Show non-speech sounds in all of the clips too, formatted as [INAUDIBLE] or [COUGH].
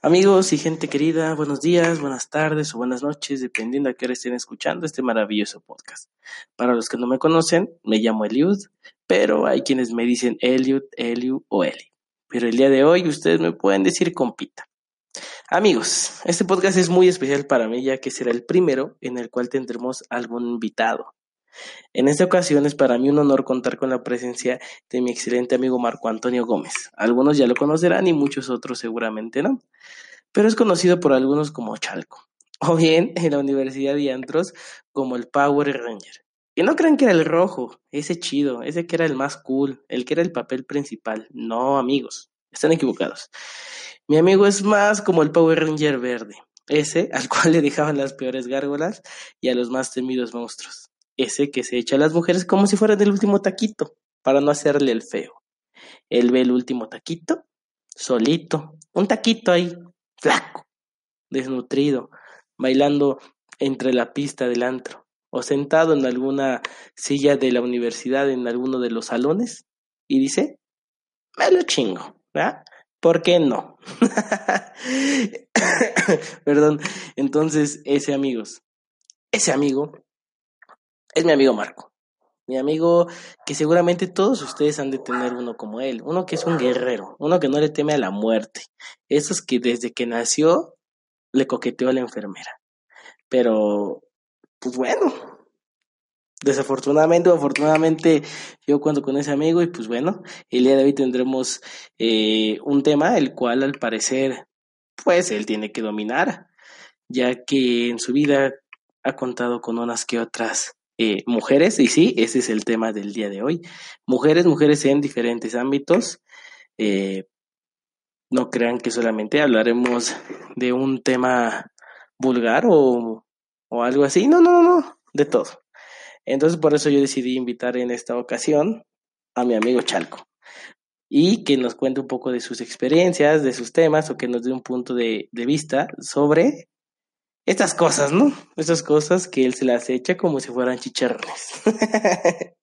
Amigos y gente querida, buenos días, buenas tardes o buenas noches, dependiendo a qué hora estén escuchando este maravilloso podcast. Para los que no me conocen, me llamo Eliud, pero hay quienes me dicen Eliud, Eliu o Eli. Pero el día de hoy ustedes me pueden decir compita. Amigos, este podcast es muy especial para mí ya que será el primero en el cual tendremos algún invitado. En esta ocasión es para mí un honor contar con la presencia de mi excelente amigo Marco Antonio Gómez. Algunos ya lo conocerán y muchos otros seguramente no, pero es conocido por algunos como Chalco, [LAUGHS] o bien en la Universidad de Antros como el Power Ranger. Y no crean que era el rojo, ese chido, ese que era el más cool, el que era el papel principal. No, amigos, están equivocados. Mi amigo es más como el Power Ranger verde, ese al [LAUGHS] cual le dejaban las peores gárgolas y a los más temidos monstruos, ese que se echa a las mujeres como si fuera el último taquito, para no hacerle el feo. Él ve el último taquito, solito, un taquito ahí, flaco, desnutrido, bailando entre la pista del antro, o sentado en alguna silla de la universidad en alguno de los salones, y dice, me lo chingo, ¿verdad? ¿Por qué no? [LAUGHS] Perdón. Entonces, ese amigos, ese amigo es mi amigo Marco. Mi amigo que seguramente todos ustedes han de tener uno como él, uno que es un guerrero, uno que no le teme a la muerte, esos que desde que nació le coqueteó a la enfermera. Pero, pues bueno, desafortunadamente o afortunadamente yo cuento con ese amigo y pues bueno, el día de hoy tendremos eh, un tema el cual al parecer pues él tiene que dominar, ya que en su vida ha contado con unas que otras eh, mujeres y sí, ese es el tema del día de hoy. Mujeres, mujeres en diferentes ámbitos. Eh, no crean que solamente hablaremos de un tema vulgar o, o algo así. No, no, no, no, de todo. Entonces por eso yo decidí invitar en esta ocasión a mi amigo Chalco y que nos cuente un poco de sus experiencias, de sus temas o que nos dé un punto de, vista sobre estas cosas, ¿no? Estas cosas que él se las echa como si fueran chicharrones. [LAUGHS]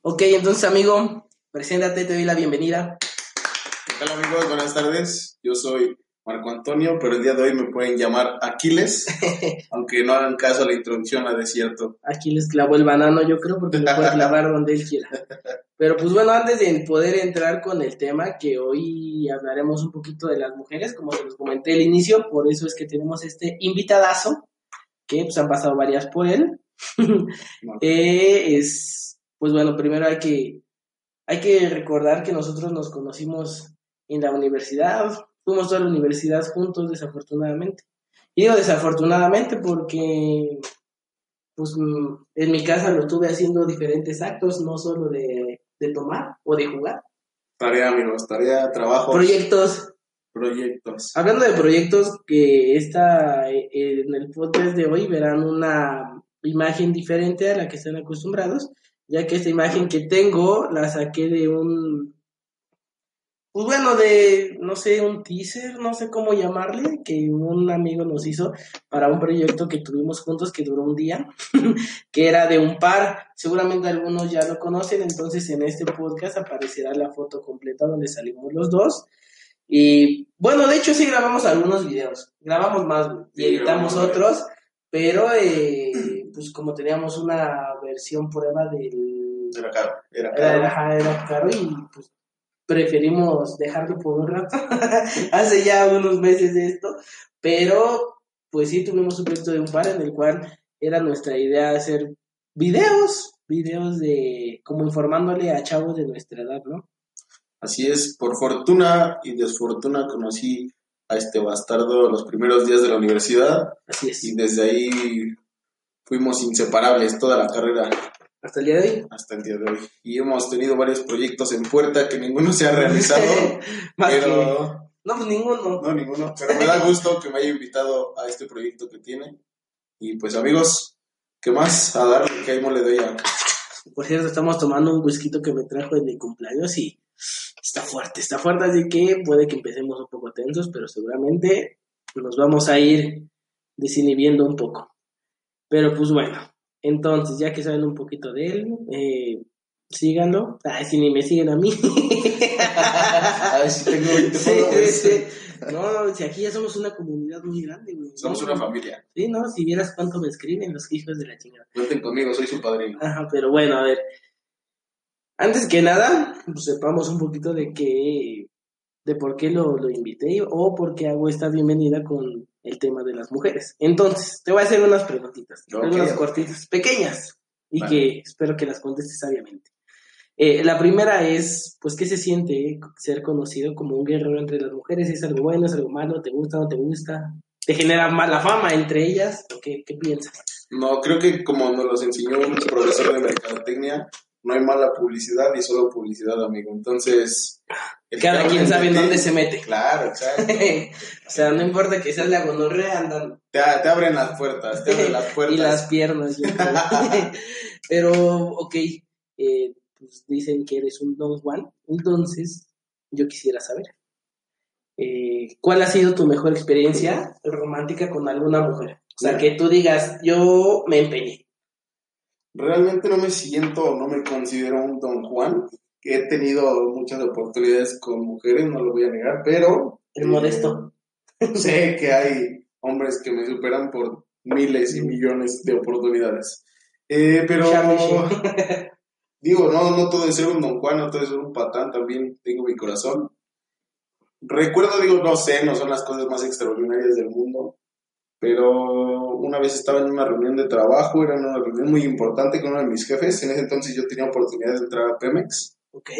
ok, entonces amigo, preséntate, te doy la bienvenida. Hola amigos? Buenas tardes. Yo soy Marco Antonio, pero el día de hoy me pueden llamar Aquiles, [LAUGHS] aunque no hagan caso a la introducción a desierto. Aquiles clavó el banano, yo creo, porque lo puede clavar donde él quiera. [LAUGHS] Pero pues bueno, antes de poder entrar con el tema, que hoy hablaremos un poquito de las mujeres, como se los comenté al inicio, por eso es que tenemos este invitadazo, que pues han pasado varias por él. [LAUGHS] Eh, es, pues bueno, primero hay que, hay que recordar que nosotros nos conocimos en la universidad, fuimos a la universidad juntos, desafortunadamente. Y digo desafortunadamente porque, pues, mm, en mi casa lo estuve haciendo diferentes actos, no solo de, tomar o de jugar. Tarea, amigos, tarea, trabajo. Proyectos. Proyectos. Hablando de proyectos, que está eh, en el podcast de hoy verán una imagen diferente a la que están acostumbrados, ya que esta imagen que tengo la saqué de un pues bueno, de, no sé, un teaser, no sé cómo llamarle, que un amigo nos hizo para un proyecto que tuvimos juntos que duró un día, [LAUGHS] que era de un par. Seguramente algunos ya lo conocen, entonces en este podcast aparecerá la foto completa donde salimos los dos. Y bueno, de hecho sí grabamos algunos videos, grabamos más y editamos otros, pero eh, pues como teníamos una versión prueba del... Era caro, era caro. Era, era caro y pues preferimos dejarlo por un rato, [LAUGHS] hace ya unos meses de esto, pero pues sí tuvimos un proyecto de un par en el cual era nuestra idea hacer videos, videos de como informándole a chavos de nuestra edad, ¿no? Así es, por fortuna y desfortuna conocí a este bastardo los primeros días de la universidad Así es. y desde ahí fuimos inseparables toda la carrera Hasta el día de hoy. hasta el día de hoy. Y hemos tenido varios proyectos en puerta que ninguno se ha realizado, [LAUGHS] Más que- pero No, pues ninguno. no ninguno, pero me da gusto que me haya invitado a este proyecto que tiene. Y pues amigos, ¿qué más? A darle que ahí le doy a... Por cierto, estamos tomando un whisky que me trajo en mi cumpleaños y está fuerte, está fuerte, así que puede que empecemos un poco tensos, pero seguramente nos vamos a ir desinhibiendo un poco. Pero pues bueno, entonces ya que saben un poquito de él, eh, síganlo. Ay, si ni me siguen a mí. [LAUGHS] A ver si tengo 20 Sí, sí. No, si aquí ya somos una comunidad muy grande, güey. Somos No, una familia. Sí, no, si vieras cuánto me escriben los hijos de la chingada. Cuenten conmigo, soy su padrino. Ajá, pero bueno, a ver. Antes que nada, pues sepamos un poquito de qué, de por qué lo, lo invité o por qué hago esta bienvenida con el tema de las mujeres. Entonces, te voy a hacer unas preguntitas, Ok. unas cortitas, pequeñas, y Vale. que espero que las contestes sabiamente. Eh, la primera es, pues, ¿qué se siente ser conocido como un guerrero entre las mujeres? ¿Es algo bueno, es algo malo? ¿Te gusta, no te gusta? ¿Te genera mala fama entre ellas? ¿O qué, qué piensas? No, creo que como nos los enseñó un profesor de mercadotecnia, no hay mala publicidad ni solo publicidad, amigo. Entonces, Cada quien sabe en dónde se mete. Claro, exacto. [LAUGHS] o sea, no importa que seas la gonorrea, andan. Te, te abren las puertas, te abren las puertas. [LAUGHS] y las piernas. [LAUGHS] Pero, ok, eh, pues dicen que eres un Don Juan, entonces yo quisiera saber, eh, ¿cuál ha sido tu mejor experiencia romántica con alguna mujer? O sea, que tú digas, yo me empeñé. Realmente no me siento, no me considero un Don Juan. He tenido muchas oportunidades con mujeres, no lo voy a negar, pero... El eh, modesto. [LAUGHS] sé que hay hombres que me superan por miles y millones de oportunidades. Eh, pero... [LAUGHS] Digo, no, no todo es ser un Don Juan, no todo es ser un patán, también tengo mi corazón. Recuerdo, digo, no sé, no son las cosas más extraordinarias del mundo, pero una vez estaba en una reunión de trabajo, era una reunión muy importante con uno de mis jefes, en ese entonces yo tenía oportunidad de entrar a Pemex Ok.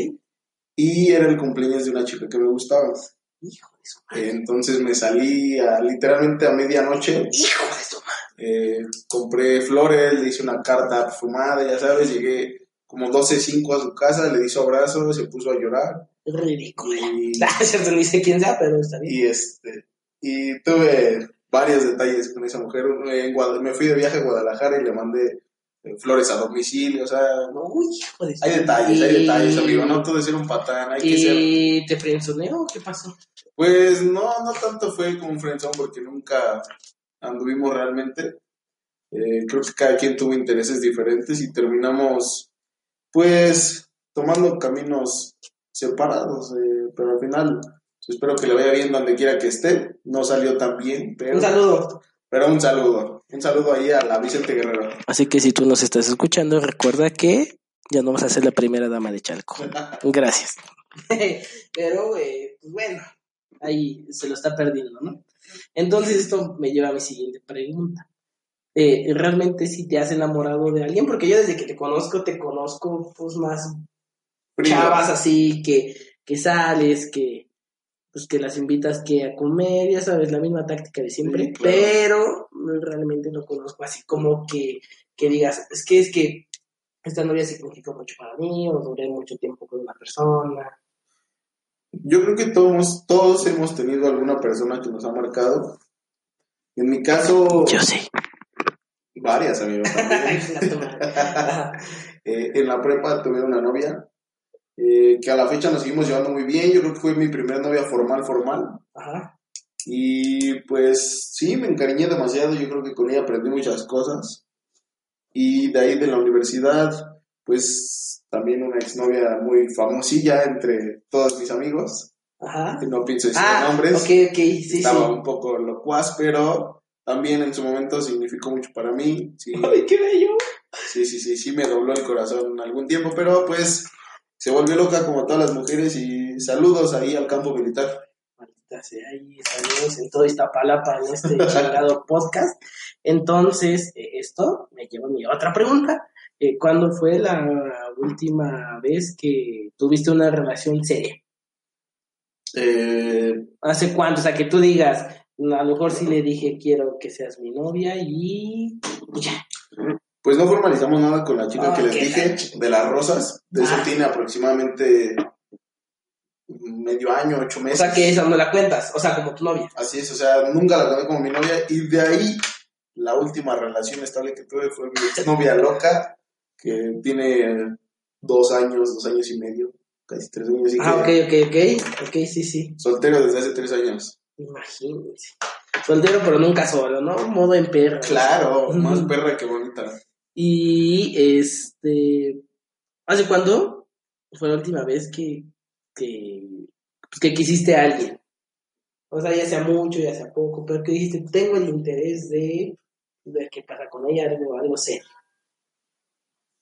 y era el cumpleaños de una chica que me gustaba. Hijo de su madre. Entonces me salí a- literalmente a medianoche, Hijo de su madre. eh, compré flores, le hice una carta perfumada, ya sabes, llegué como 12.05 a su casa, le di su abrazo, se puso a llorar. Ridículo. Y, [LAUGHS] Ah, cierto, ni sé quién sea, pero está bien. y, este y tuve varios detalles con esa mujer. En Guad- me fui de viaje a Guadalajara y le mandé eh, flores a domicilio, o sea, Uy, hijo de su hay detalles, hay detalles, amigo, no todo es ser un patán, hay que ser... ¿Y te frenzoneó? ¿Qué pasó? Pues no, no tanto fue como un friendzone porque nunca anduvimos realmente. Eh, creo que cada quien tuvo intereses diferentes y terminamos, pues, tomando caminos separados. eh, pero al final, pues, espero que le vaya bien donde quiera que esté. No salió tan bien, pero Un saludo. pero un saludo. Un saludo ahí a la Vicente Guerrero. Así que si tú nos estás escuchando, recuerda que ya no vas a ser la primera dama de Chalco. [LAUGHS] Gracias. [LAUGHS] Pero, eh, pues bueno, ahí se lo está perdiendo, ¿no? Entonces esto me lleva a mi siguiente pregunta. Eh, ¿Realmente si te has enamorado de alguien? Porque yo desde que te conozco, te conozco pues más Primo. chavas así que, que sales, que pues que las invitas que a comer, ya sabes, la misma táctica de siempre, Sí, claro. pero realmente no conozco así como que, que digas, es que es que esta novia significó mucho para mí, o duré mucho tiempo con una persona. Yo creo que todos, todos hemos tenido alguna persona que nos ha marcado. En mi caso, sí. varias, amigos. [LAUGHS] también. [LAUGHS] Eh, en la prepa tuve una novia eh, que a la fecha nos seguimos llevando muy bien. Yo creo que fue mi primera novia formal, formal. Ajá. Y pues sí, me encariñé demasiado. Yo creo que con ella aprendí muchas cosas. Y de ahí de la universidad, pues también una exnovia muy famosilla entre todos mis amigos. Ajá. No pienso decir Ah, nombres. ok, ok, sí, Estaba sí. un poco locuaz, pero también en su momento significó mucho para mí. Sí, [LAUGHS] ¡Ay, qué bello! sí, sí, sí, sí me dobló el corazón algún tiempo, pero pues se volvió loca como todas las mujeres y saludos ahí al campo militar. Maldita sea, y saludos en todo Iztapalapa en este [LAUGHS] chingado podcast. Entonces, eh, esto me lleva a mi otra pregunta. Eh, ¿Cuándo fue la última vez que tuviste una relación seria? Eh, ¿Hace cuánto? O sea, que tú digas, a lo mejor sí le dije quiero que seas mi novia y ya. Pues no formalizamos nada con la chica que les dije, de las rosas. De eso Ah. tiene aproximadamente medio año, ocho O meses. sea, que esa no la cuentas, o sea, como tu novia. Así es, o sea, nunca la conté como mi novia. Y de ahí, la última relación estable que tuve fue mi exnovia loca, que tiene dos años, dos años y medio, casi tres años. Así Ah, ok, ok, ok. Ok, sí, sí. soltero desde hace tres años. Imagínense. Soltero, pero nunca solo, ¿no? Modo en perro. Claro, [LAUGHS] más perra que bonita. Y este. ¿Hace cuándo fue la última vez que, que, pues, que quisiste a alguien? O sea, ya sea mucho, ya sea poco, pero que dijiste, tengo el interés de ver qué pasa con ella, algo, algo serio.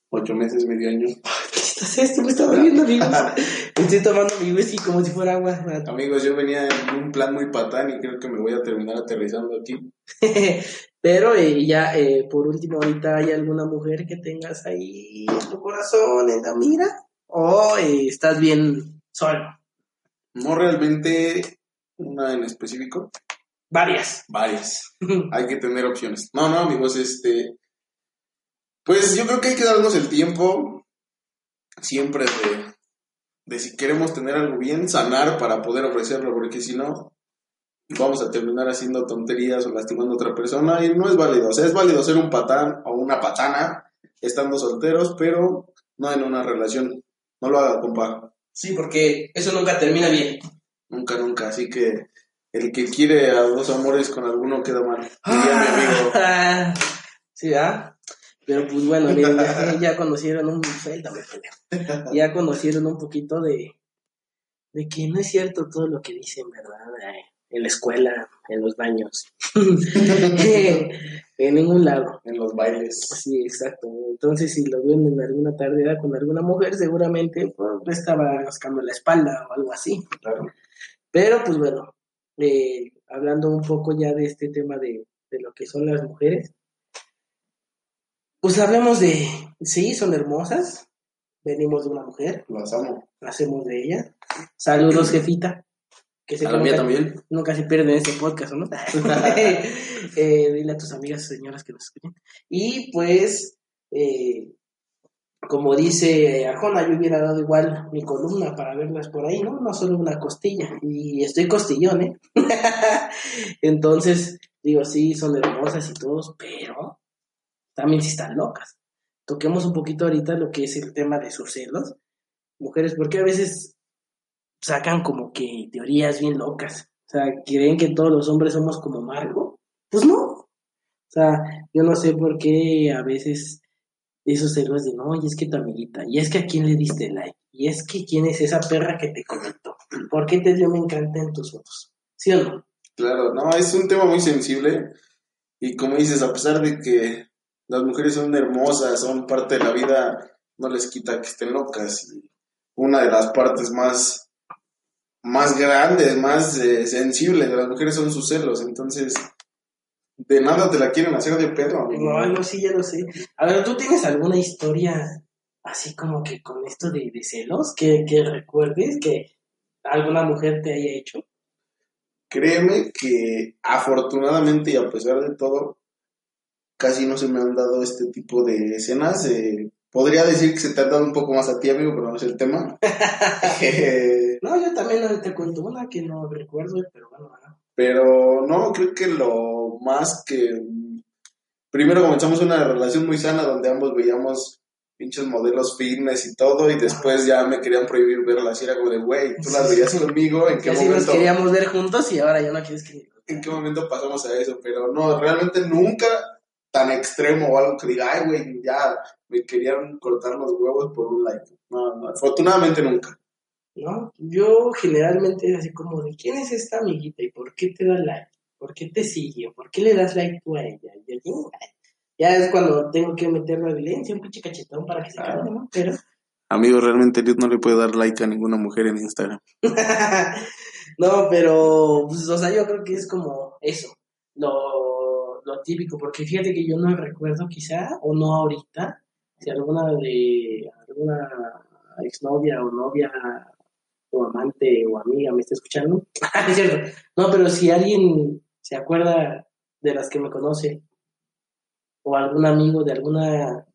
Ocho meses, medio año. [LAUGHS] ¿Qué estás esto? Me está doliendo, amigos. [LAUGHS] Estoy tomando mi whisky como si fuera agua. Amigos, yo venía en un plan muy patán y creo que me voy a terminar aterrizando aquí. [LAUGHS] Pero eh, ya, eh, por último, ahorita hay alguna mujer que tengas ahí en tu corazón, en la mira, o eh, estás bien solo. No realmente una en específico, Varias. varias. [LAUGHS] hay que tener opciones. No, no, amigos, este. Pues yo creo que hay que darnos el tiempo siempre de, de si queremos tener algo bien, sanar para poder ofrecerlo, porque si no, vamos a terminar haciendo tonterías o lastimando a otra persona y no es válido. O sea, es válido ser un patán o una patana estando solteros, pero no en una relación. No lo haga, compa. Sí, porque eso nunca termina bien. Nunca, nunca. Así que el que quiere a dos amores con alguno queda mal. Mi amigo. Ah, [LAUGHS] sí, ¿ah? Pero pues bueno, miren, ya, ya conocieron un ya conocieron un poquito de, de que no es cierto todo lo que dicen, ¿verdad? En la escuela, en los baños, [LAUGHS] en ningún lado. En los bailes. Sí, exacto. Entonces, si lo ven en alguna tarde con alguna mujer, seguramente pues, estaba rascando la espalda o algo así. Claro. Pero, pues bueno, eh, hablando un poco ya de este tema de, de lo que son las mujeres, pues hablemos de, sí, son hermosas, venimos de una mujer, Las amo. hacemos de ella. Saludos, jefita. Que sé A que la mía nunca, también. nunca se pierden este podcast, ¿o ¿no? [LAUGHS] [LAUGHS] Eh, dile a tus amigas señoras que nos escuchen. Y pues, eh, como dice Arjona, yo hubiera dado igual mi columna para verlas por ahí, ¿no? No solo una costilla. Y estoy costillón, ¿eh? [LAUGHS] Entonces, digo, sí, son hermosas y todos, pero también sí están locas. Toquemos un poquito ahorita lo que es el tema de sus celos. Mujeres, porque a veces sacan como que teorías bien locas. O sea, creen que todos los hombres somos como Marco. Pues no. O sea, yo no sé por qué a veces esos celos de no, y es que tu amiguita, y es que a quién le diste like, y es que quién es esa perra que te comentó, ¿por qué te dio me encanta en tus fotos? ¿Sí o no? Claro, no, es un tema muy sensible. Y como dices, a pesar de que las mujeres son hermosas, son parte de la vida, no les quita que estén locas. Y una de las partes más, más grandes, más eh, sensibles de las mujeres son sus celos. Entonces, de nada te la quieren hacer de pedo, amigo. No, no, sí, ya lo sé. A ver, ¿tú tienes alguna historia así como que con esto de, de celos que, que recuerdes que alguna mujer te haya hecho? Créeme que afortunadamente y a pesar de todo, casi no se me han dado este tipo de escenas. eh, podría decir que se te han dado un poco más a ti, amigo, pero no es el tema. [LAUGHS] [LAUGHS] Eh, No, yo también te cuento una que no recuerdo, pero bueno, bueno. pero no, creo que lo más que... Primero comenzamos una relación muy sana donde ambos veíamos pinches modelos fitness y todo, y después ya me querían prohibir verlas. Y era como de, güey, tú las veías conmigo, ¿en qué nos momento? queríamos ver juntos y ahora ya no quieres que... en qué momento pasamos a eso, pero no, realmente nunca tan extremo o algo que diga, ay, güey, ya me querían cortar los huevos por un like. No, no, afortunadamente nunca. ¿No? Yo generalmente es así como de quién es esta amiguita y por qué te da like, por qué te sigue, por qué le das like tú a ella. Y yo, ya es cuando tengo que meter la violencia, un pinche cachetón para que se calme, ¿no? Pero Amigo, realmente Dios no le puede dar like a ninguna mujer en Instagram. [LAUGHS] no, pero pues, o sea, yo creo que es como eso, lo, lo típico, porque fíjate que yo no recuerdo quizá, o no ahorita, si alguna de alguna exnovia o novia amante o amiga me está escuchando. [LAUGHS] es cierto. No, pero si alguien se acuerda de las que me conoce o algún amigo de alguna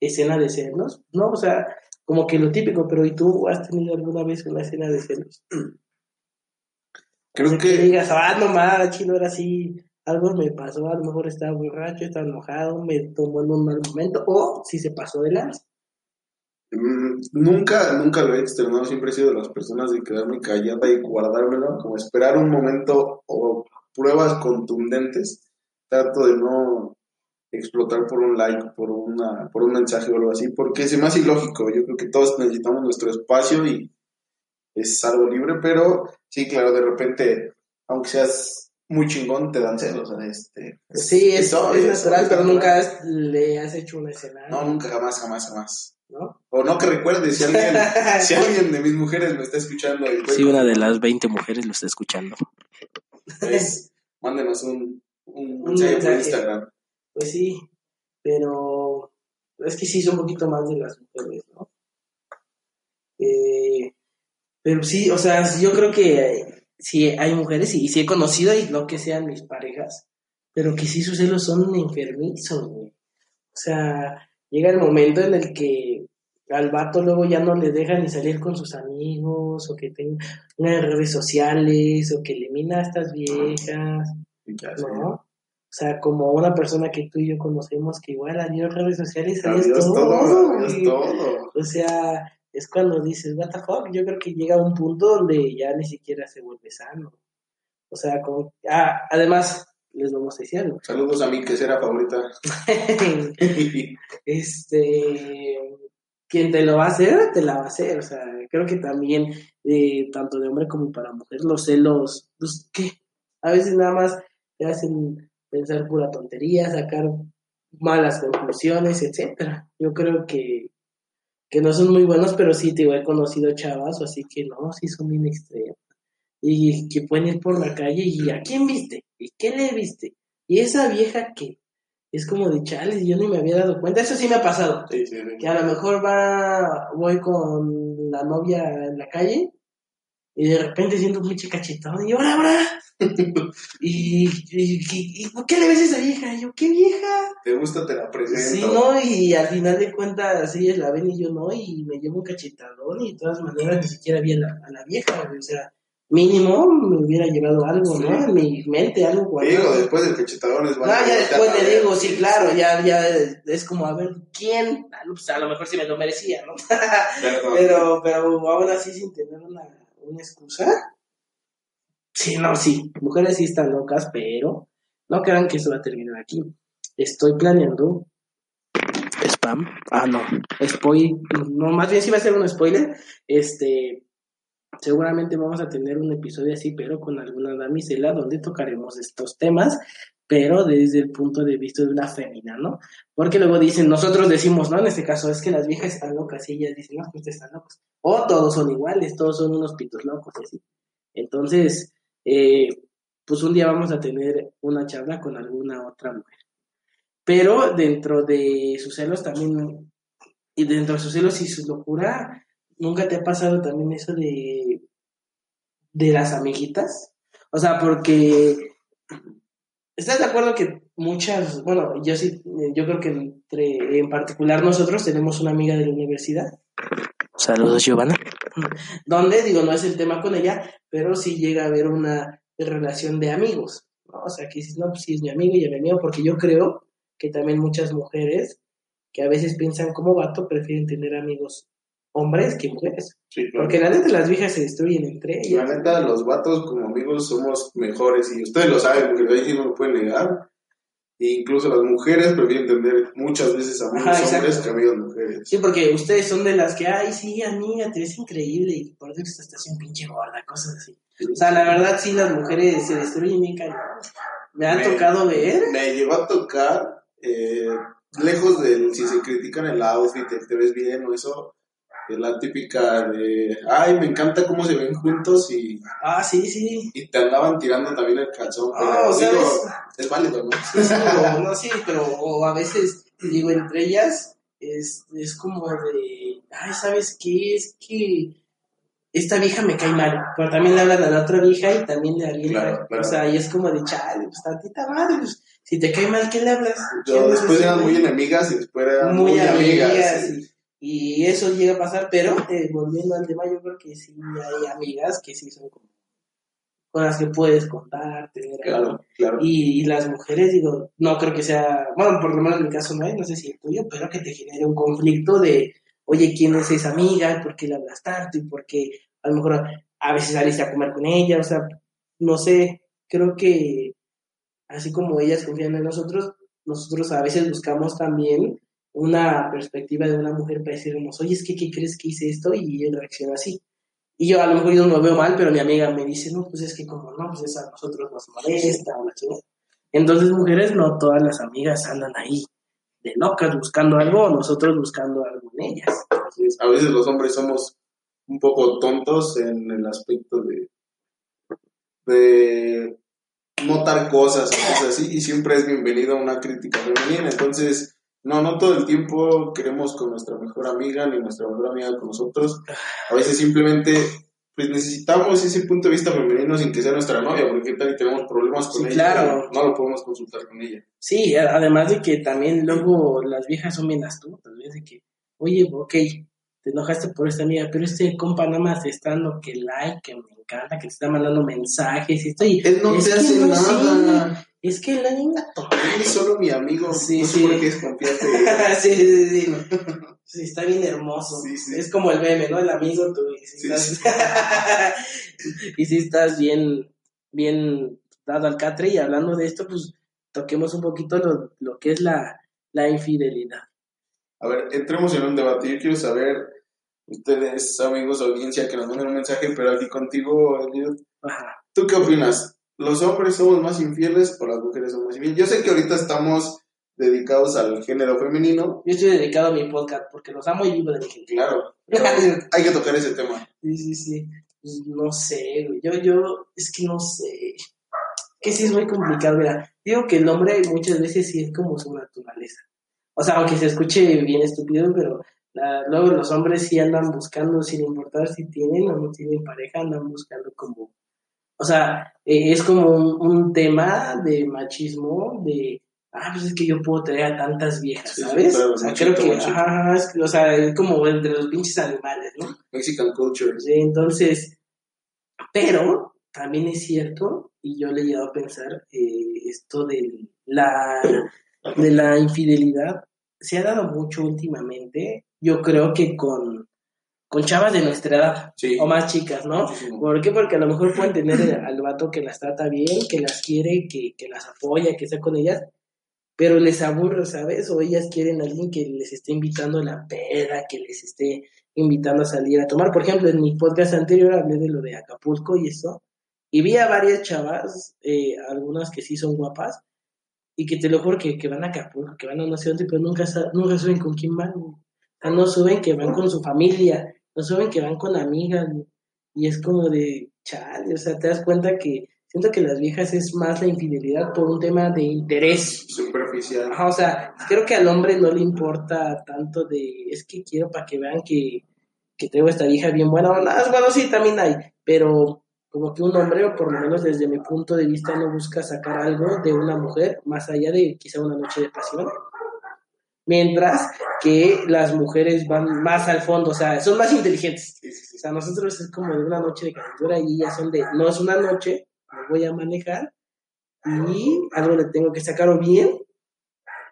escena de celos, no, o sea, como que lo típico, pero ¿y tú has tenido alguna vez una escena de celos? Creo que... que... digas, ah, no más, chino, era así, algo me pasó, a lo mejor estaba borracho, estaba enojado, me tomó en un mal momento, o si se pasó de lanza. Mm, nunca, nunca lo he externado, siempre he sido de las personas de quedarme callada y guardármelo, como esperar un momento o pruebas contundentes. Trato de no explotar por un like, por una, por un mensaje o algo así, porque es más ilógico. Yo creo que todos necesitamos nuestro espacio y es algo libre, pero sí, claro, de repente, aunque seas muy chingón, te dan celos. Este, sí, es, es, natural, pero nunca le has hecho una escena. No, nunca, jamás, jamás, jamás. ¿No? O no que recuerde, si alguien, [LAUGHS] si alguien de mis mujeres me está escuchando. sí, una de las 20 mujeres lo está escuchando. Pues, mándenos un, un, mensaje por Instagram. Pues sí, pero es que sí son un poquito más de las mujeres, ¿no? Eh, pero sí, o sea, yo creo que sí hay mujeres y, sí he conocido y no que sean mis parejas, pero que sí sus celos son enfermizos, güey. O sea, llega el momento en el que al vato luego ya no le deja ni salir con sus amigos, o que tenga redes sociales, o que elimina a estas viejas, ¿no? O sea, como una persona que tú y yo conocemos que igual adiós redes sociales, adiós, todo. todo. O sea, es cuando dices, what the fuck, yo creo que llega a un punto donde ya ni siquiera se vuelve sano. O sea, como, ah, además, les vamos a decir algo. [LAUGHS] Saludos a mi que será favorita. [LAUGHS] este, quien te lo va a hacer, te la va a hacer. O sea, creo que también, eh, tanto de hombre como para mujer, los celos, pues, ¿qué? A veces nada más te hacen pensar pura tontería, sacar malas conclusiones, etcétera. Yo creo que, que no son muy buenos, pero sí, te he conocido chavas, así que no, sí son bien extremos y que pueden ir por la calle y ¿a quién viste? ¿Y qué le viste? Y esa vieja que es como de chales, yo ni me había dado cuenta, eso sí me ha pasado, que a lo mejor va, voy con la novia en la calle y de repente siento un pinche cachetón y ahora, ahora. [LAUGHS] y, y, ¿por qué le ves a esa vieja? Y yo, ¿qué vieja? ¿Te gusta? Te la presento. Sí, ¿no? Y al final de cuentas ellas la ven y yo no, y me llevo un cachetadón y de todas maneras ni siquiera vi a la, a la vieja, o sea, mínimo me hubiera llevado algo, ¿no? En mi mente, algo guardado. Digo, después del cachetadón es No, ya después le digo, sí, claro, ya, ya es como, a ver, ¿quién? Ah, pues a lo mejor sí me lo merecía, ¿no? [LAUGHS] pero, pero aún así sin tener una, una excusa. Sí, no, sí, mujeres sí están locas, pero no crean que eso va a terminar aquí. Estoy planeando spam. Ah, no, spoiler. No, más bien sí va a ser un spoiler. Este, seguramente vamos a tener un episodio así, pero con alguna damisela, donde tocaremos estos temas, pero desde el punto de vista de una fémina, ¿no? Porque luego dicen, nosotros decimos, ¿no? En este caso, es que las viejas están locas y ellas dicen, no, pues están locos. O todos son iguales, todos son unos pitos locos, así. Entonces, eh, pues un día vamos a tener una charla con alguna otra mujer. Pero dentro de sus celos también, y dentro de sus celos y su locura, ¿Nunca te ha pasado también eso de, de las amiguitas? O sea, porque ¿Estás de acuerdo que muchas, bueno, yo sí, yo creo que entre, en particular nosotros tenemos una amiga de la universidad. Saludos, Giovanna. Donde, digo, no es el tema con ella, pero sí llega a haber una relación de amigos. ¿no? O sea, que dices, no, pues sí es mi amigo y mi amigo, porque yo creo que también muchas mujeres que a veces piensan como vato prefieren tener amigos hombres que mujeres. Porque la neta las viejas se destruyen entre ellas. La neta, los vatos como amigos somos mejores y ustedes lo saben, porque ahí sí no lo pueden negar. E incluso las mujeres prefieren tener muchas veces amigos hombres que amigos mujeres. Sí, porque ustedes son de las que, ay, sí, amiga, te ves increíble y por eso estás un pinche gorda, cosas así. O sea, la verdad, sí, las mujeres se destruyen bien Me ha tocado ver. Me llegó a tocar, eh, lejos de si se critican el outfit, te ves bien o eso, la típica de, ay, me encanta cómo se ven juntos y... Ah, sí, sí. Y te andaban tirando también el calzón. Ah, o sea, es, válido, ¿no? Sí, no, sí, pero a veces, digo, entre ellas es, es como de, ay, ¿sabes qué? Es que esta vieja me cae mal, pero también le hablan a la otra vieja y también le harían Claro, claro. O sea, y es como de, chale, pues tantita madre, pues, si te cae mal, ¿qué le hablas? Yo, ¿Quién es después eran muy enemigas y después eran muy, muy, amigas. amigas. sí. Y, y eso llega a pasar, pero eh, volviendo al tema, yo creo que sí hay amigas que sí son como con las que puedes contar, tener algo. Claro, claro. Y, y las mujeres, digo, no creo que sea, bueno, por lo menos en mi caso no hay, no sé si el tuyo, pero que te genere un conflicto de, oye, ¿quién es esa amiga? ¿Por qué le hablas tanto? ¿Y por qué a lo mejor a veces saliste a comer con ella? O sea, no sé, creo que así como ellas confían en nosotros, nosotros a veces buscamos también una perspectiva de una mujer para decirnos, oye, es que, ¿qué crees que hice esto? Y ella reacciona así. Y yo a lo mejor yo no lo veo mal, pero mi amiga me dice, no, pues es que como no, pues eso a nosotros nos molesta o. Entonces, mujeres, no todas las amigas andan ahí de locas buscando algo o nosotros buscando algo en ellas. Es. A veces los hombres somos un poco tontos en el aspecto de, de notar cosas cosas así y siempre es bienvenido a una crítica femenina. Entonces, no, no todo el tiempo queremos con nuestra mejor amiga ni nuestra mejor amiga con nosotros. A veces simplemente pues necesitamos ese punto de vista femenino sin que sea nuestra novia, porque tal y tenemos problemas con Sí, ella, claro. no lo podemos consultar con ella. Sí, además de que también luego las viejas son bien astutas, ¿ves? De que, oye, ok, te enojaste por esta amiga, pero este compa nada más te está dando que like, que me encanta, que te está mandando mensajes y estoy... Él no es te hace no nada. sé, es que la niña es solo mi amigo. Sí, no sí. él. [LAUGHS] sí, sí, sí, sí. Está bien hermoso. Sí, sí. Es como el meme, ¿no? El amigo tú. Y si Sí, estás, [LAUGHS] y si estás bien, bien dado al catre y hablando de esto, pues toquemos un poquito lo, lo que es la, la infidelidad. A ver, entremos en un debate. Yo quiero saber, ustedes, amigos, audiencia, que nos manden un mensaje, pero aquí contigo, Eliud, Ajá. ¿tú qué opinas? ¿Los hombres somos más infieles o las mujeres son más infieles? Yo sé que ahorita estamos dedicados al género femenino, Yo estoy dedicado a mi podcast porque los amo y vivo de mi gente. claro, [LAUGHS] hay que tocar ese tema. Sí, sí, sí. Pues, no sé, güey. Yo, yo, es que no sé. Que sí es muy complicado, mira. Digo que el hombre muchas veces sí es como su naturaleza. O sea, aunque se escuche bien estúpido, pero la- luego los hombres sí andan buscando, sin importar si tienen o no tienen pareja, andan buscando como. O sea, eh, es como un, un tema de machismo, de. Ah, pues es que yo puedo traer a tantas viejas, Sí, ¿sabes? claro, o sea, machito, creo que. Ajá, es o sea, es como entre los pinches animales, ¿no? Mexican culture. Sí, entonces, pero también es cierto, y yo le he llegado a pensar, eh, esto de la, de la infidelidad se ha dado mucho últimamente, yo creo que con, con chavas de nuestra edad, Sí. o más chicas, ¿no? Muchísimo. ¿Por qué? Porque a lo mejor pueden tener al vato que las trata bien, que las quiere, que, que las apoya, que está con ellas, pero les aburre, ¿sabes? O ellas quieren a alguien que les esté invitando a la peda, que les esté invitando a salir a tomar. Por ejemplo, en mi podcast anterior hablé de lo de Acapulco y eso, y vi a varias chavas, eh, algunas que sí son guapas, y que te lo juro que, que van a Acapulco, que van a no sé dónde, pero nunca, nunca suben con quién van. O sea, no suben que van con su familia, no suben que van con amigas, y es como de, chale, o sea, te das cuenta que siento que las viejas es más la infidelidad por un tema de interés. Superficial. Ajá, o sea, creo que al hombre no le importa tanto de, es que quiero para que vean que, que tengo esta vieja bien buena. o nada, bueno, sí, también hay, pero como que un hombre, o por lo menos desde mi punto de vista, no busca sacar algo de una mujer más allá de quizá una noche de pasión. Mientras que las mujeres van más al fondo, o sea, son más inteligentes. O sea, nosotros es como de una noche de calentura y ellas son de, no es una noche, me voy a manejar y algo le tengo que sacar o bien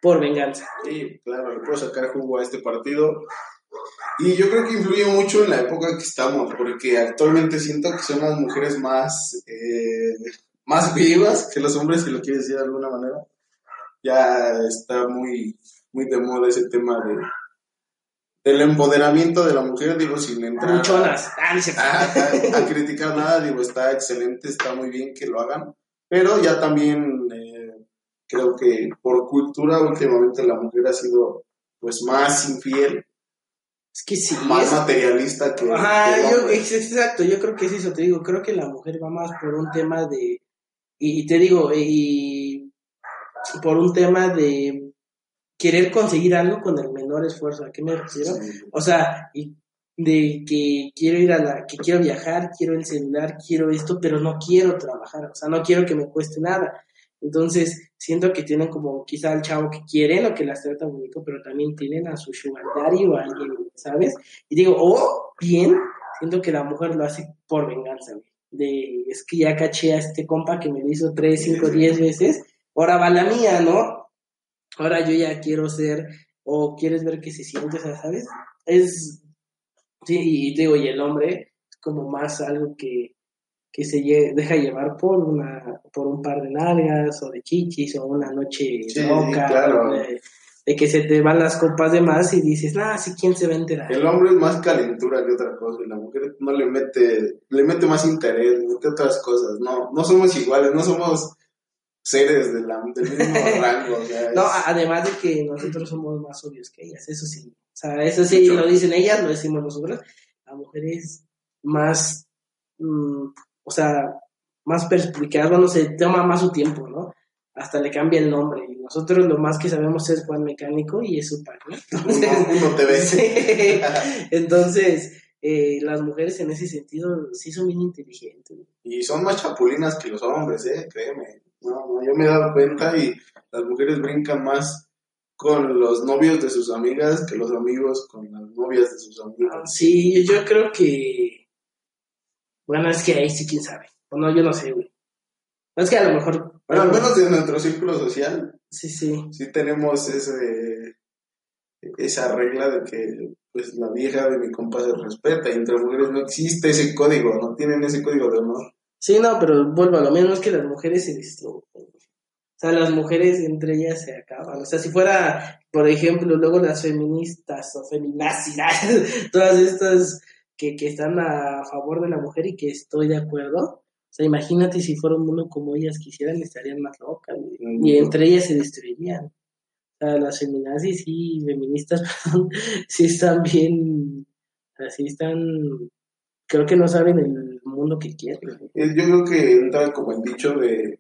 por venganza. Sí, claro, le puedo sacar jugo a este partido. Y yo creo que influye mucho en la época que estamos, porque actualmente siento que son las mujeres más, eh, más vivas que los hombres, si lo quiere decir de alguna manera. Ya está muy, muy de moda ese tema de del empoderamiento de la mujer, digo, sin entrar Muchonas. Ah, a, a- a criticar nada, digo, está excelente, está muy bien que lo hagan, pero ya también eh, creo que por cultura últimamente la mujer ha sido pues más infiel, Es que sí. más es- materialista que, Ajá, que yo, exacto, yo creo que es eso, te digo, creo que la mujer va más por un tema de, y, y te digo, y por un tema de querer conseguir algo con el menor esfuerzo, ¿a qué me refiero? Sí. O sea, y de que quiero ir a la, que quiero viajar, quiero el celular, quiero esto, pero no quiero trabajar, o sea, no quiero que me cueste nada. Entonces, siento que tienen como quizá al chavo que quieren o que las trata bonito, pero también tienen a su sugar daddy o a alguien, ¿sabes? Y digo, o bien, siento que la mujer lo hace por venganza. De, es que ya caché a este compa que me lo hizo tres, cinco, diez veces, ahora va la mía, ¿no? Ahora yo ya quiero ser, o quieres ver que se siente, o sea, ¿sabes? Es, sí, y digo, y el hombre es como más algo que, que se deja llevar por una por un par de nalgas o de chichis o una noche loca de, que se te van las copas de más y dices, nah, sí, ¿quién se va a enterar? El hombre es más calentura que otra cosa y la mujer no le mete, le mete más interés, le mete otras cosas, no, no somos iguales, no somos seres de la, del mismo [LAUGHS] rango. No, además de que nosotros somos más obvios que ellas, eso sí, o sea, eso sí lo dicen ellas, lo decimos nosotros, la mujer es más... Mm, o sea, más perspicaz, bueno, se toma más su tiempo, ¿no? Hasta le cambia el nombre. Y nosotros lo más que sabemos es Juan Mecánico y es su padre. Entonces, [LAUGHS] uno, te ves. [LAUGHS] Entonces, eh, las mujeres en ese sentido sí son bien inteligentes. Y son más chapulinas que los hombres, ¿eh? Créeme. No, yo me he dado cuenta y las mujeres brincan más con los novios de sus amigas que los amigos con las novias de sus amigos. Sí, yo creo que bueno, es que ahí sí, quién sabe. Bueno, yo no sé, güey. Es que a lo mejor. Bueno, al menos en nuestro círculo social. Sí, sí. Sí tenemos ese, esa regla de que pues la vieja de mi compa se respeta y entre mujeres no existe ese código, no tienen ese código de honor. Sí, no, pero vuelvo a lo mismo, es que las mujeres se destruyen. O sea, las mujeres entre ellas se acaban. O sea, si fuera, por ejemplo, luego las feministas o feminazis, [LAUGHS] todas estas que, que están a favor de la mujer y que estoy de acuerdo. O sea, imagínate si fuera un mundo como ellas quisieran, estarían más locas, y entre ellas se destruirían. O sea, las feminazis y feministas, perdón, [LAUGHS] sí están bien, así están, creo que no saben el mundo que quieren. Yo creo que entra como el dicho de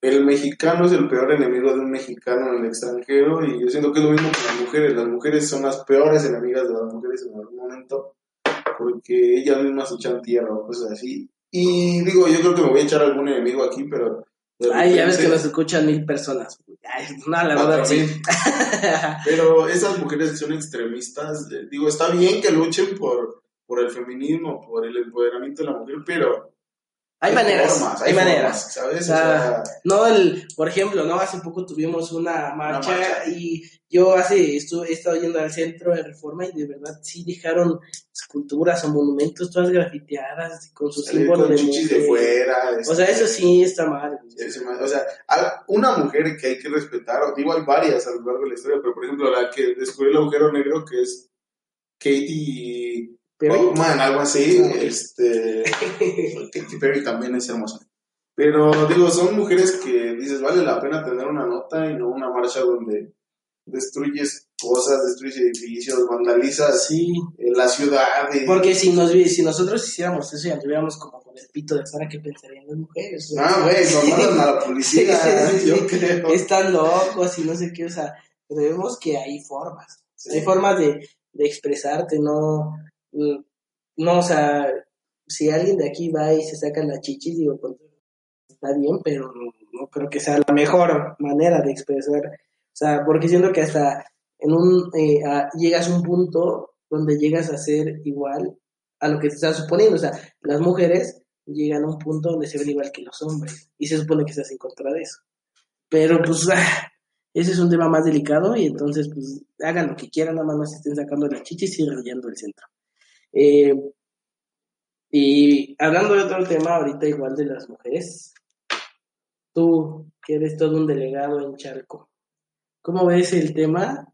el mexicano es el peor enemigo de un mexicano en el extranjero y yo siento que es lo mismo con las mujeres. Las mujeres son las peores enemigas de las mujeres en algún momento porque ellas mismas echan tierra o cosas así. Y digo, yo creo que me voy a echar algún enemigo aquí, pero... Ay, ya ves que nos escuchan mil personas. Ay, no, la verdad, sí. [LAUGHS] pero esas mujeres son extremistas, digo, está bien que luchen por, por el feminismo, por el empoderamiento de la mujer, pero hay, maneras, hay, maneras, ¿sabes? no el, por ejemplo, no hace poco tuvimos una marcha, y yo hace estuve, he estado yendo al centro de Reforma y de verdad sí dejaron esculturas o monumentos todas grafiteadas con sus símbolos de, de fuera. o sea, eso sí está mal. O sea, una mujer que hay que respetar, digo, hay varias a lo largo de la historia, pero por ejemplo, la que descubrió el agujero negro, que es Katie Perry. man, algo así. Este, [LAUGHS] Katy Perry también es hermosa. Pero digo, son mujeres que dices, vale la pena tener una nota y no una marcha donde destruyes cosas, destruyes edificios, vandalizas sí. la ciudad. Porque si, nos, si nosotros hiciéramos eso y anduviéramos como con el pito de fuera, ¿qué pensarían las mujeres? Ah, güey, nos mandan a la policía, [LAUGHS] yo creo. Están locos y no sé qué, o sea, vemos que hay formas. Hay formas de, de expresarte, no no, o sea, si alguien de aquí va y se saca la chichis, digo, pues, está bien, pero no, creo que sea la mejor manera de expresar. O sea, porque siento que hasta en un, eh, llegas a un punto donde llegas a ser igual a lo que te estás suponiendo. O sea, las mujeres llegan a un punto donde se ven igual que los hombres y se supone que estás en contra de eso. Pero pues ah, ese es un tema más delicado y entonces pues hagan lo que quieran, nada más no se estén sacando la chichis y rayando el centro. Eh, y hablando de otro tema, ahorita igual de las mujeres, tú que eres todo un delegado en Charco, ¿cómo ves el tema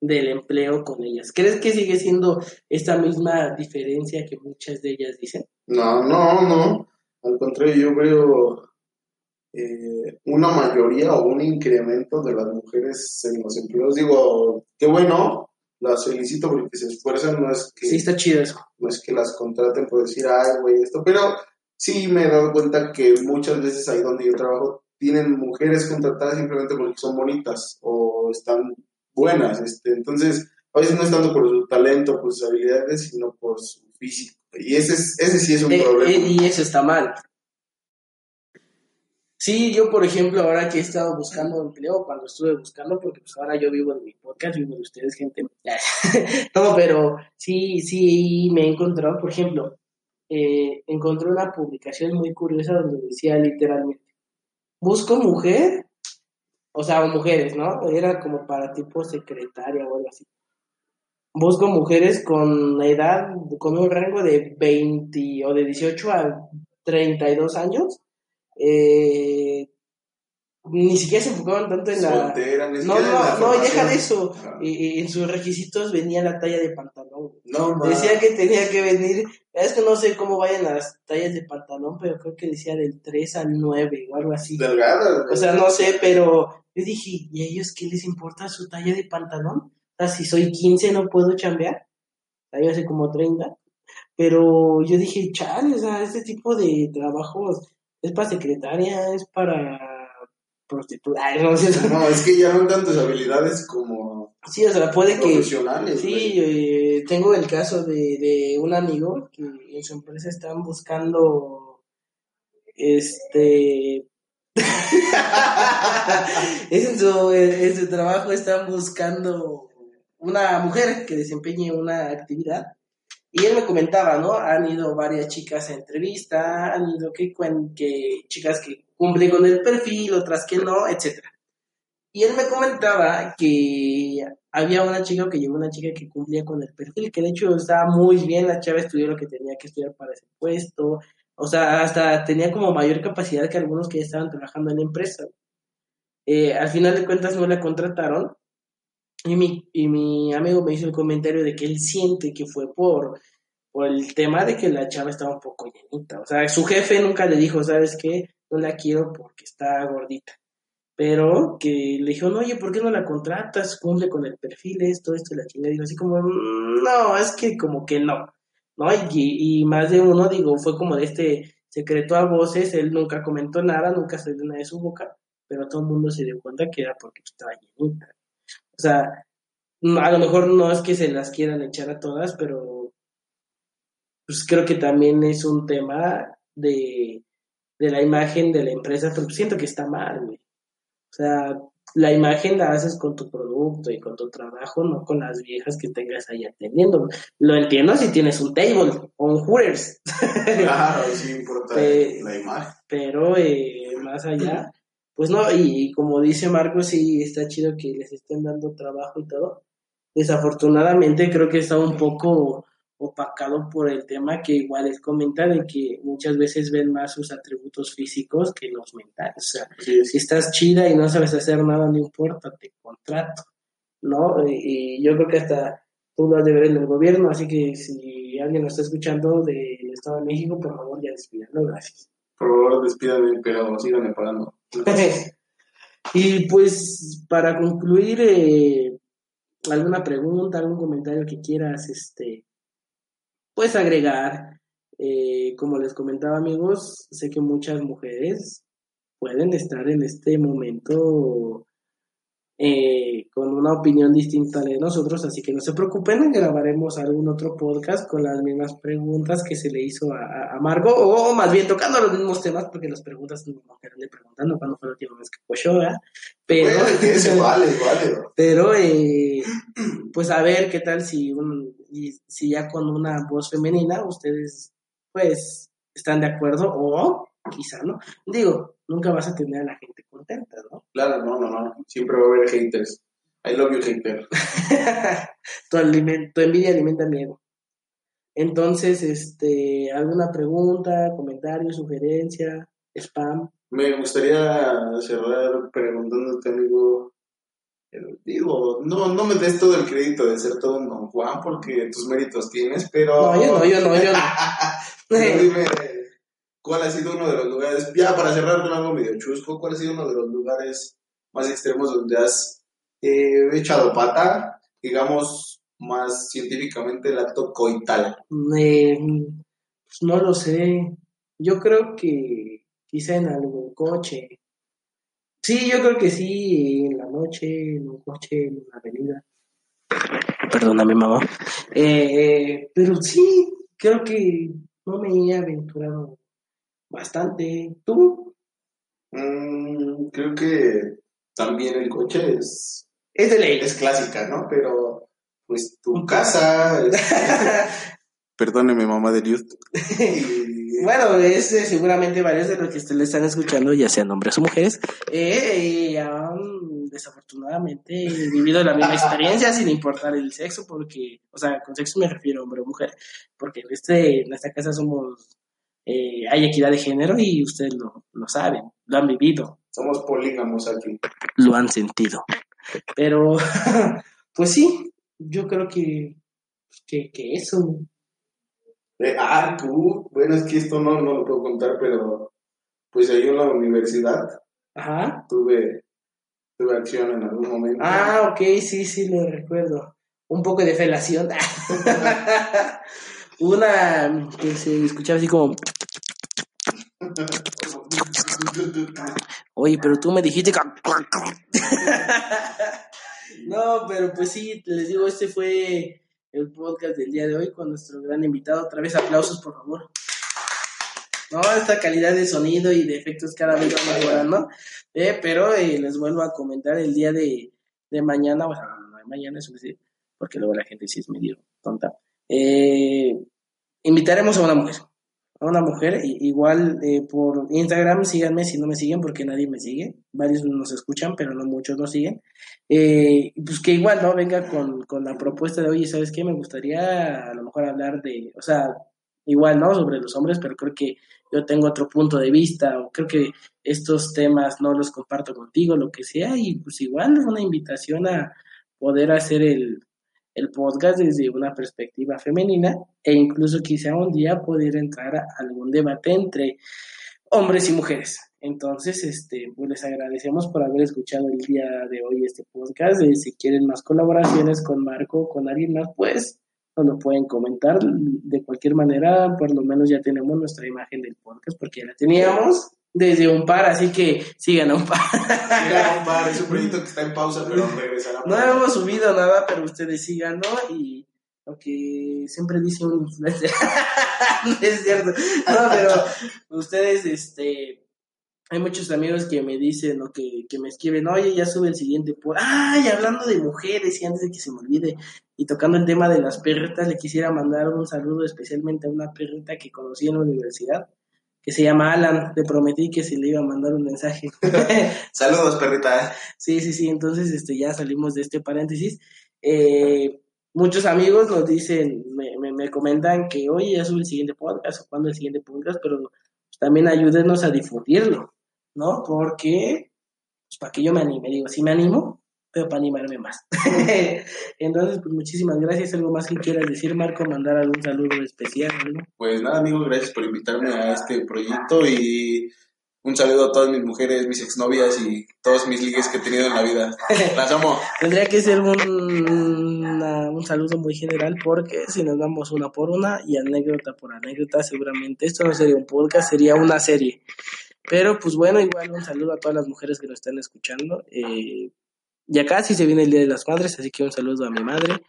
del empleo con ellas? ¿Crees que sigue siendo esta misma diferencia que muchas de ellas dicen? No, no, no. Al contrario, yo veo eh, una mayoría o un incremento de las mujeres en los empleos. Digo, qué bueno, las felicito porque se esfuerzan, no es que... Sí, está chido eso. No es que las contraten por decir, ay, güey, esto, pero sí me he dado cuenta que muchas veces ahí donde yo trabajo tienen mujeres contratadas simplemente porque son bonitas o están buenas, este, entonces a veces no es tanto por su talento, por sus habilidades, sino por su físico. Y ese, es, ese sí es un Eh, problema. eh, y eso está mal. Sí, yo por ejemplo, ahora que he estado buscando empleo, cuando estuve buscando, porque pues ahora yo vivo en mi podcast, vivo de ustedes, gente. [LAUGHS] no, pero sí, sí me he encontrado, por ejemplo, eh, encontré una publicación muy curiosa donde decía literalmente, busco mujer, o sea, mujeres, ¿no? Era como para tipo secretaria o algo así. Busco mujeres con la edad, con un rango de 20 o de 18 a 32 años. Eh, ni siquiera se enfocaban tanto en la... Soltera, ni No, siquiera en la no, no, deja de eso. Eh, eh, en sus requisitos venía la talla de pantalón. No, ma. Decía que tenía que venir, es que no sé cómo vayan las tallas de pantalón, pero creo que decía del 3 al 9 o algo así. delgada. O sea, no sé, pero yo dije, ¿y a ellos qué les importa su talla de pantalón? O sea, si soy 15 no puedo chambear. O sea, yo hace como 30. Pero yo dije, chale, o sea, este tipo de trabajos es para secretaria, es para prostituta. [LAUGHS] No sé. No, es que ya no tantas habilidades como Sí, o sea, puede que... profesionales. Sí, eh, tengo el caso de, de un amigo que en su empresa están buscando este [LAUGHS] es en su, en su trabajo están buscando una mujer que desempeñe una actividad y él me comentaba, ¿no? Han ido varias chicas a entrevista, han ido que, que chicas que cumplen con el perfil, otras que no, etcétera. Y él me comentaba que había una chica que llegó una chica que cumplía con el perfil, que de hecho estaba muy bien, la chava estudió lo que tenía que estudiar para ese puesto, o sea, hasta tenía como mayor capacidad que algunos que ya estaban trabajando en la empresa. Eh, al final de cuentas no la contrataron y mi, y mi amigo me hizo el comentario de que él siente que fue por, por el tema de que la chava estaba un poco llenita. O sea, su jefe nunca le dijo, ¿sabes qué? No la quiero porque está gordita. Pero que le dijo, no, oye, ¿por qué no la contratas? Cumple con el perfil, esto, esto, y la chingada. Digo, así como, "Mm, no, es que como que no. ¿No? Y, y más de uno, digo, fue como de este secreto a voces, él nunca comentó nada, nunca salió nada de su boca, pero todo el mundo se dio cuenta que era porque estaba llenita. O sea, mm, a lo mejor no es que se las quieran echar a todas, pero pues creo que también es un tema de, de la imagen de la empresa, pero siento que está mal, güey. O sea, la imagen la haces con tu producto y con tu trabajo, no con las viejas que tengas ahí atendiendo. Lo entiendo si tienes un table o un Hooters, Claro, [LAUGHS] sí importa Eh, la imagen. pero eh, más allá, pues no, y, como dice Marcos, sí está chido que les estén dando trabajo y todo. Desafortunadamente creo que está un poco opacado por el tema que igual él comenta de que muchas veces ven más sus atributos físicos que los mentales. O sea, sí. si estás chida y no sabes hacer nada, no importa, te contrato, ¿no? Y, y yo creo que hasta tú lo has de ver en el gobierno, así que si alguien lo está escuchando del Estado de México, por favor ya despídanlo, gracias. Por favor, despídame, pero síganme pagando. Y pues para concluir, eh, alguna pregunta, algún comentario que quieras, este, puedes agregar. Eh, como les comentaba amigos, sé que muchas mujeres pueden estar en este momento eh, con una opinión distinta de nosotros, así que no se preocupen, grabaremos algún otro podcast con las mismas preguntas que se le hizo a, a- Margo, o más bien tocando los mismos temas, porque las preguntas no me le preguntando cuándo fue la última vez que cochó, ¿verdad? Pero, Bueno, que se vale, vale. bro. pero eh, pues a ver qué tal si, un, si ya con una voz femenina ustedes pues están de acuerdo o quizá no. Digo, nunca vas a tener a la gente contenta, ¿no? Claro, no, no, no. Siempre va a haber haters. I love you, hater. [LAUGHS] tu, envidia alimenta miedo. Entonces, este, ¿alguna pregunta, comentario, sugerencia, spam? Me gustaría cerrar preguntándote, amigo. eh, Digo, no, no me des todo el crédito de ser todo un don Juan porque tus méritos tienes, pero. No, yo no, yo no, yo no. [LAUGHS] Dime, ¿cuál ha sido uno de los lugares, ya para cerrar con algo medio chusco, cuál ha sido uno de los lugares más extremos donde has eh, echado pata, digamos, más científicamente el acto coital? Eh, pues no lo sé. Yo creo que quizá en algún coche. Sí, yo creo que sí, en la noche, en un coche, en una avenida. Perdona mi mamá. Eh, pero sí, creo que no me he aventurado bastante. ¿Tú? Mm, creo que también el coche es, Es de ley. es clásica, ¿no? Pero, pues, tu casa... es- [LAUGHS] Perdóneme, mamá de Dios. Y- [LAUGHS] Bueno, es eh, seguramente varios de los que ustedes le están escuchando, ya sean hombres o mujeres, eh, eh, han desafortunadamente vivido la misma experiencia sin importar el sexo, porque, o sea, con sexo me refiero a hombre o mujer, porque en, este, en esta casa somos, eh, hay equidad de género y ustedes lo, lo saben, lo han vivido, Somos polígamos aquí. lo han sentido. Pero, [LAUGHS] pues sí, yo creo que, que, que eso. Eh, ah, tú, bueno, es que esto no, no lo puedo contar, pero pues ahí en la universidad Ajá. tuve, tuve acción en algún momento. Ah, ok, sí, sí, lo recuerdo. Un poco de felación. [LAUGHS] Una que se escuchaba así como, oye, pero tú me dijiste. [LAUGHS] No, pero pues sí, les digo, este fue el podcast del día de hoy con nuestro gran invitado. Otra vez aplausos, por favor. No, esta calidad de sonido y de efectos cada vez va mejorando. Eh, pero eh, les vuelvo a comentar el día de, de mañana, bueno, no mañana, eso decir, porque luego la gente sí es medio tonta. Eh, invitaremos a una mujer. A una mujer, igual eh, por Instagram, síganme si no me siguen, porque nadie me sigue. Varios nos escuchan, pero no muchos nos siguen. Eh, pues que igual, ¿no? Venga con, con la propuesta de, oye, ¿sabes qué? Me gustaría a lo mejor hablar de, o sea, igual, ¿no? Sobre los hombres, pero creo que yo tengo otro punto de vista, o creo que estos temas no los comparto contigo, lo que sea, y pues igual una invitación a poder hacer el, el podcast desde una perspectiva femenina e incluso quizá un día poder entrar a algún debate entre hombres y mujeres. Entonces, este, pues les agradecemos por haber escuchado el día de hoy este podcast. Eh, si quieren más colaboraciones con Marco con alguien más, pues nos lo pueden comentar. De cualquier manera, por lo menos ya tenemos nuestra imagen del podcast porque ya la teníamos desde un par, así que sigan a un par. Era un bar, es un proyecto que está en pausa, pero regresará. No hemos subido nada, pero ustedes sigan, ¿no? Y lo que siempre dice un [LAUGHS] influencer, no es cierto, no, pero ustedes, este, hay muchos amigos que me dicen o que, que me escriben, oye, ya sube el siguiente por, ay, hablando de mujeres, y antes de que se me olvide, y tocando el tema de las perritas, le quisiera mandar un saludo especialmente a una perrita que conocí en la universidad, que se llama Alan, le prometí que se le iba a mandar un mensaje. [LAUGHS] Saludos, perrita. Sí, sí, sí, entonces este, ya salimos de este paréntesis. Eh, muchos amigos nos dicen, me, me, me comentan que, oye, ya sube el siguiente podcast o cuándo el siguiente podcast, pero pues, también ayúdenos a difundirlo, ¿no? Porque, pues para que yo me anime, digo, sí me animo, pero para animarme más. [LAUGHS] [LAUGHS] Entonces, pues muchísimas gracias. ¿Algo más que quieras decir, Marco? Mandar algún saludo especial, algo? Pues nada, amigos, gracias por invitarme a este proyecto y un saludo a todas mis mujeres, mis exnovias y todos mis ligues que he tenido en la vida. [LAUGHS] Las amo. Tendría que ser un, una- un saludo muy general porque si nos damos una por una y anécdota por anécdota, seguramente esto no sería un podcast, sería una serie. Pero pues bueno, igual un saludo a todas las mujeres que nos están escuchando. Eh, ya casi se viene el Día de las Madres, así que un saludo a mi madre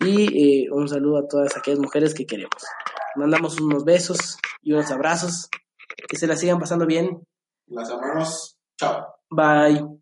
y eh, un saludo a todas aquellas mujeres que queremos. Mandamos unos besos y unos abrazos. Que se la sigan pasando bien. Las amamos. Chao. Bye.